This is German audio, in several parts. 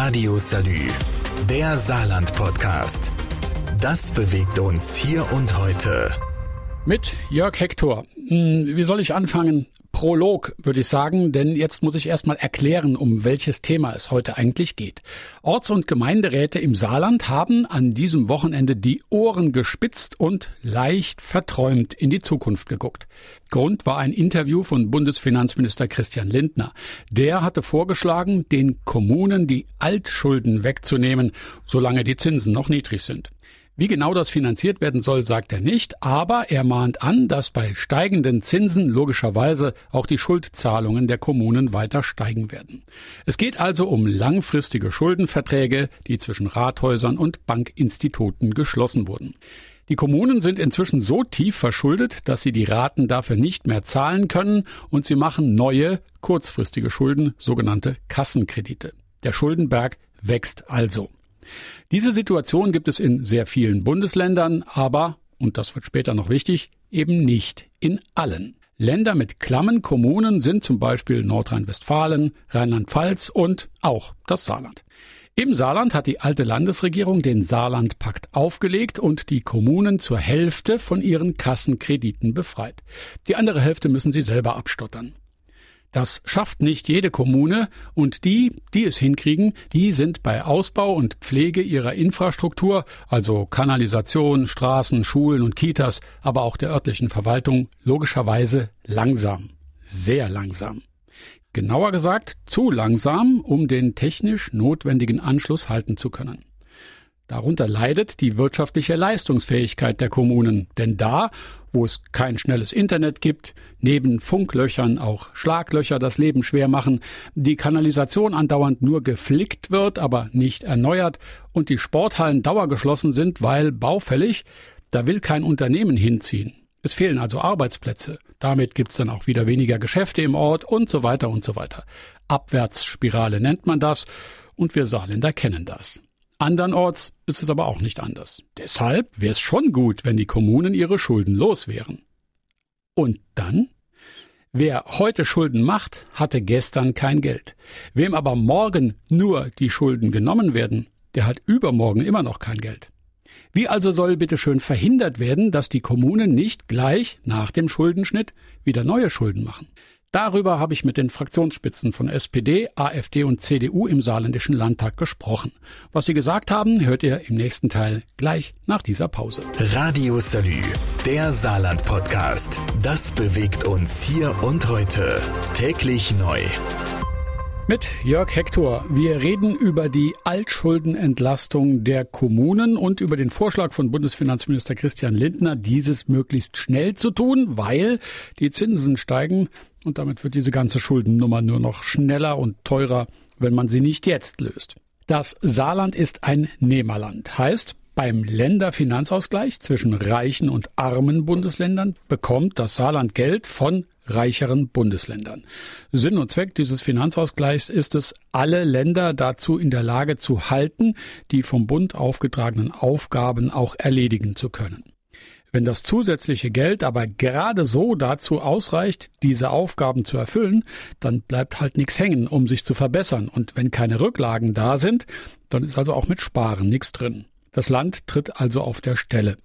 Radio Salü, der Saarland-Podcast. Das bewegt uns hier und heute. Mit Jörg Hector. Hm, wie soll ich anfangen? Prolog, würde ich sagen, denn jetzt muss ich erstmal erklären, um welches Thema es heute eigentlich geht. Orts- und Gemeinderäte im Saarland haben an diesem Wochenende die Ohren gespitzt und leicht verträumt in die Zukunft geguckt. Grund war ein Interview von Bundesfinanzminister Christian Lindner. Der hatte vorgeschlagen, den Kommunen die Altschulden wegzunehmen, solange die Zinsen noch niedrig sind. Wie genau das finanziert werden soll, sagt er nicht, aber er mahnt an, dass bei steigenden Zinsen logischerweise auch die Schuldzahlungen der Kommunen weiter steigen werden. Es geht also um langfristige Schuldenverträge, die zwischen Rathäusern und Bankinstituten geschlossen wurden. Die Kommunen sind inzwischen so tief verschuldet, dass sie die Raten dafür nicht mehr zahlen können und sie machen neue, kurzfristige Schulden, sogenannte Kassenkredite. Der Schuldenberg wächst also. Diese Situation gibt es in sehr vielen Bundesländern, aber, und das wird später noch wichtig, eben nicht in allen. Länder mit klammen Kommunen sind zum Beispiel Nordrhein-Westfalen, Rheinland-Pfalz und auch das Saarland. Im Saarland hat die alte Landesregierung den Saarlandpakt aufgelegt und die Kommunen zur Hälfte von ihren Kassenkrediten befreit. Die andere Hälfte müssen sie selber abstottern. Das schafft nicht jede Kommune und die, die es hinkriegen, die sind bei Ausbau und Pflege ihrer Infrastruktur, also Kanalisation, Straßen, Schulen und Kitas, aber auch der örtlichen Verwaltung, logischerweise langsam. Sehr langsam. Genauer gesagt, zu langsam, um den technisch notwendigen Anschluss halten zu können. Darunter leidet die wirtschaftliche Leistungsfähigkeit der Kommunen, denn da, wo es kein schnelles Internet gibt, neben Funklöchern auch Schlaglöcher das Leben schwer machen, die Kanalisation andauernd nur geflickt wird, aber nicht erneuert und die Sporthallen dauergeschlossen sind, weil baufällig, da will kein Unternehmen hinziehen. Es fehlen also Arbeitsplätze. Damit gibt's dann auch wieder weniger Geschäfte im Ort und so weiter und so weiter. Abwärtsspirale nennt man das und wir Saarländer kennen das. Andernorts ist es aber auch nicht anders. Deshalb wäre es schon gut, wenn die Kommunen ihre Schulden los wären. Und dann? Wer heute Schulden macht, hatte gestern kein Geld. Wem aber morgen nur die Schulden genommen werden, der hat übermorgen immer noch kein Geld. Wie also soll bitte schön verhindert werden, dass die Kommunen nicht gleich nach dem Schuldenschnitt wieder neue Schulden machen? Darüber habe ich mit den Fraktionsspitzen von SPD, AfD und CDU im Saarländischen Landtag gesprochen. Was sie gesagt haben, hört ihr im nächsten Teil gleich nach dieser Pause. Radio Salü, der Saarland-Podcast. Das bewegt uns hier und heute. Täglich neu. Mit Jörg Hector. Wir reden über die Altschuldenentlastung der Kommunen und über den Vorschlag von Bundesfinanzminister Christian Lindner, dieses möglichst schnell zu tun, weil die Zinsen steigen und damit wird diese ganze Schuldennummer nur noch schneller und teurer, wenn man sie nicht jetzt löst. Das Saarland ist ein Nehmerland. Heißt, beim Länderfinanzausgleich zwischen reichen und armen Bundesländern bekommt das Saarland Geld von reicheren Bundesländern. Sinn und Zweck dieses Finanzausgleichs ist es, alle Länder dazu in der Lage zu halten, die vom Bund aufgetragenen Aufgaben auch erledigen zu können. Wenn das zusätzliche Geld aber gerade so dazu ausreicht, diese Aufgaben zu erfüllen, dann bleibt halt nichts hängen, um sich zu verbessern. Und wenn keine Rücklagen da sind, dann ist also auch mit Sparen nichts drin. Das Land tritt also auf der Stelle.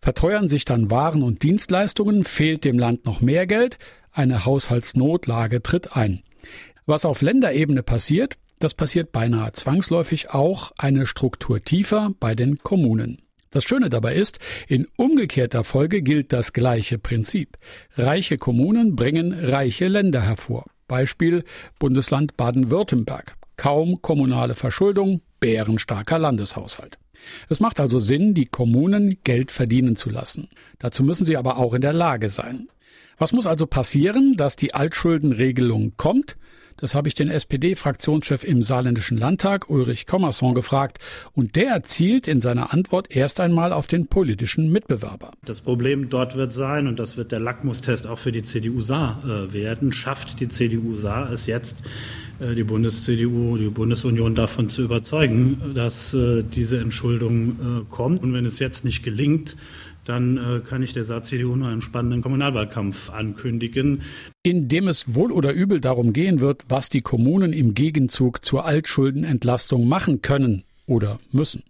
Verteuern sich dann Waren und Dienstleistungen, fehlt dem Land noch mehr Geld, eine Haushaltsnotlage tritt ein. Was auf Länderebene passiert, das passiert beinahe zwangsläufig auch eine Struktur tiefer bei den Kommunen. Das Schöne dabei ist, in umgekehrter Folge gilt das gleiche Prinzip. Reiche Kommunen bringen reiche Länder hervor. Beispiel Bundesland Baden-Württemberg. Kaum kommunale Verschuldung, bärenstarker Landeshaushalt. Es macht also Sinn, die Kommunen Geld verdienen zu lassen. Dazu müssen sie aber auch in der Lage sein. Was muss also passieren, dass die Altschuldenregelung kommt? Das habe ich den SPD-Fraktionschef im Saarländischen Landtag, Ulrich Kommerson, gefragt. Und der zielt in seiner Antwort erst einmal auf den politischen Mitbewerber. Das Problem dort wird sein, und das wird der Lackmustest auch für die CDU Saar äh, werden, schafft die CDU Saar es jetzt, die Bundes-CDU, die Bundesunion davon zu überzeugen, dass äh, diese Entschuldung äh, kommt. Und wenn es jetzt nicht gelingt, dann äh, kann ich der Saar-CDU nur einen spannenden Kommunalwahlkampf ankündigen. In dem es wohl oder übel darum gehen wird, was die Kommunen im Gegenzug zur Altschuldenentlastung machen können oder müssen.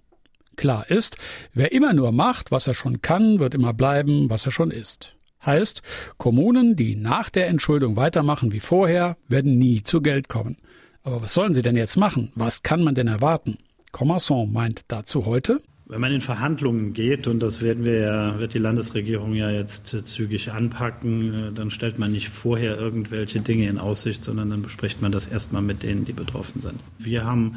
Klar ist, wer immer nur macht, was er schon kann, wird immer bleiben, was er schon ist. Heißt, Kommunen, die nach der Entschuldung weitermachen wie vorher, werden nie zu Geld kommen. Aber was sollen sie denn jetzt machen? Was kann man denn erwarten? Commerson meint dazu heute. Wenn man in Verhandlungen geht, und das werden wir ja, wird die Landesregierung ja jetzt äh, zügig anpacken, äh, dann stellt man nicht vorher irgendwelche Dinge in Aussicht, sondern dann bespricht man das erstmal mit denen, die betroffen sind. Wir haben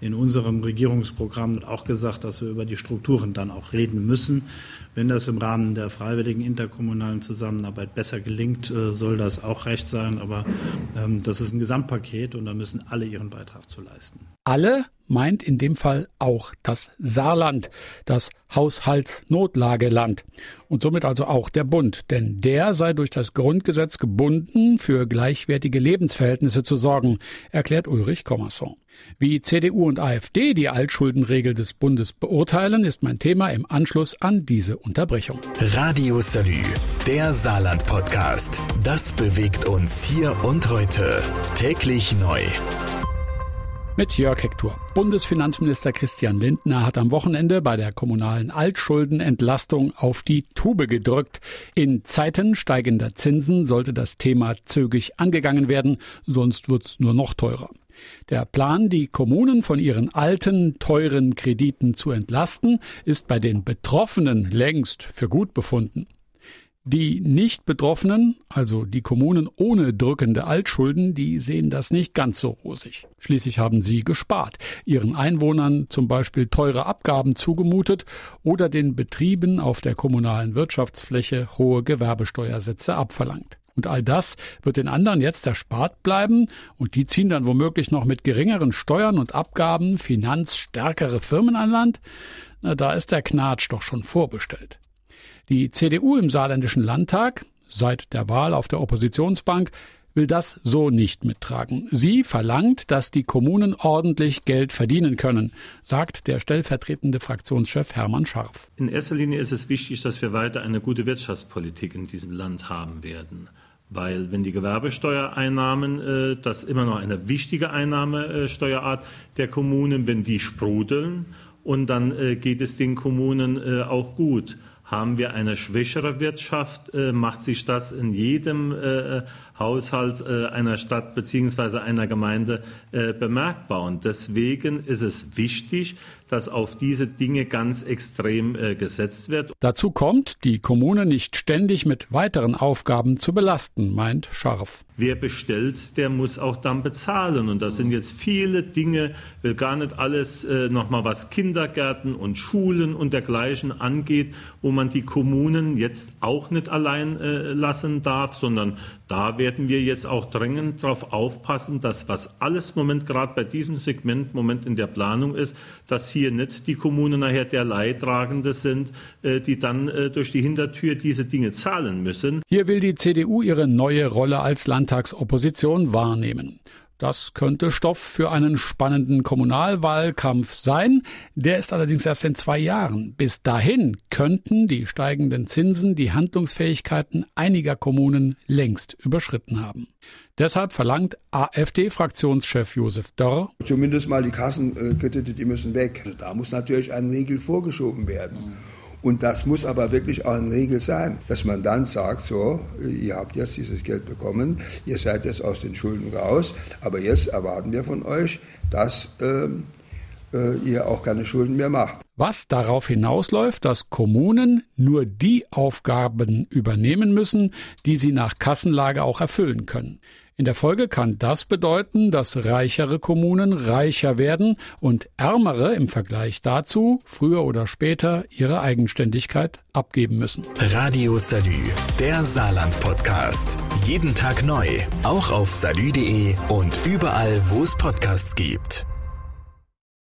in unserem Regierungsprogramm auch gesagt, dass wir über die Strukturen dann auch reden müssen. Wenn das im Rahmen der freiwilligen interkommunalen Zusammenarbeit besser gelingt, äh, soll das auch recht sein. Aber ähm, das ist ein Gesamtpaket und da müssen alle ihren Beitrag zu leisten. Alle meint in dem Fall auch das Saarland, das Haushaltsnotlageland und somit also auch der Bund, denn der sei durch das Grundgesetz gebunden, für gleichwertige Lebensverhältnisse zu sorgen, erklärt Ulrich Commerson. Wie CDU und AfD die Altschuldenregel des Bundes beurteilen, ist mein Thema im Anschluss an diese Unterbrechung. Radio Salü, der Saarland Podcast. Das bewegt uns hier und heute. Täglich neu. Mit Jörg Hector. Bundesfinanzminister Christian Lindner hat am Wochenende bei der kommunalen Altschuldenentlastung auf die Tube gedrückt. In Zeiten steigender Zinsen sollte das Thema zügig angegangen werden, sonst wird's nur noch teurer. Der Plan, die Kommunen von ihren alten, teuren Krediten zu entlasten, ist bei den Betroffenen längst für gut befunden. Die nicht Betroffenen, also die Kommunen ohne drückende Altschulden, die sehen das nicht ganz so rosig. Schließlich haben sie gespart, ihren Einwohnern zum Beispiel teure Abgaben zugemutet oder den Betrieben auf der kommunalen Wirtschaftsfläche hohe Gewerbesteuersätze abverlangt. Und all das wird den anderen jetzt erspart bleiben und die ziehen dann womöglich noch mit geringeren Steuern und Abgaben finanzstärkere Firmen an Land? Na, da ist der Knatsch doch schon vorbestellt. Die CDU im saarländischen Landtag, seit der Wahl auf der Oppositionsbank, will das so nicht mittragen. Sie verlangt, dass die Kommunen ordentlich Geld verdienen können, sagt der stellvertretende Fraktionschef Hermann Scharf. In erster Linie ist es wichtig, dass wir weiter eine gute Wirtschaftspolitik in diesem Land haben werden. Weil wenn die Gewerbesteuereinnahmen, äh, das ist immer noch eine wichtige Einnahmesteuerart der Kommunen, wenn die sprudeln und dann äh, geht es den Kommunen äh, auch gut. Haben wir eine schwächere Wirtschaft, äh, macht sich das in jedem äh, Haushalt äh, einer Stadt beziehungsweise einer Gemeinde bemerkbar. Und deswegen ist es wichtig, dass auf diese Dinge ganz extrem äh, gesetzt wird. Dazu kommt, die Kommune nicht ständig mit weiteren Aufgaben zu belasten, meint Scharf. Wer bestellt, der muss auch dann bezahlen. Und das sind jetzt viele Dinge, will gar nicht alles äh, nochmal was Kindergärten und Schulen und dergleichen angeht, wo man die Kommunen jetzt auch nicht allein äh, lassen darf, sondern da werden wir jetzt auch dringend darauf aufpassen, dass was alles Moment gerade bei diesem Segment Moment in der Planung ist, dass hier nicht die Kommunen nachher der Leidtragende sind, äh, die dann äh, durch die Hintertür diese Dinge zahlen müssen. Hier will die CDU ihre neue Rolle als Landtagsopposition wahrnehmen. Das könnte Stoff für einen spannenden Kommunalwahlkampf sein. Der ist allerdings erst in zwei Jahren. Bis dahin könnten die steigenden Zinsen die Handlungsfähigkeiten einiger Kommunen längst überschritten haben. Deshalb verlangt AfD-Fraktionschef Josef Dörr. Zumindest mal die Kassenkredite, die müssen weg. Da muss natürlich ein Riegel vorgeschoben werden. Und das muss aber wirklich auch eine Regel sein, dass man dann sagt, so, ihr habt jetzt dieses Geld bekommen, ihr seid jetzt aus den Schulden raus, aber jetzt erwarten wir von euch, dass ähm, äh, ihr auch keine Schulden mehr macht. Was darauf hinausläuft, dass Kommunen nur die Aufgaben übernehmen müssen, die sie nach Kassenlage auch erfüllen können. In der Folge kann das bedeuten, dass reichere Kommunen reicher werden und ärmere im Vergleich dazu früher oder später ihre Eigenständigkeit abgeben müssen. Radio Salü, der Saarland Podcast. Jeden Tag neu, auch auf salü.de und überall, wo es Podcasts gibt.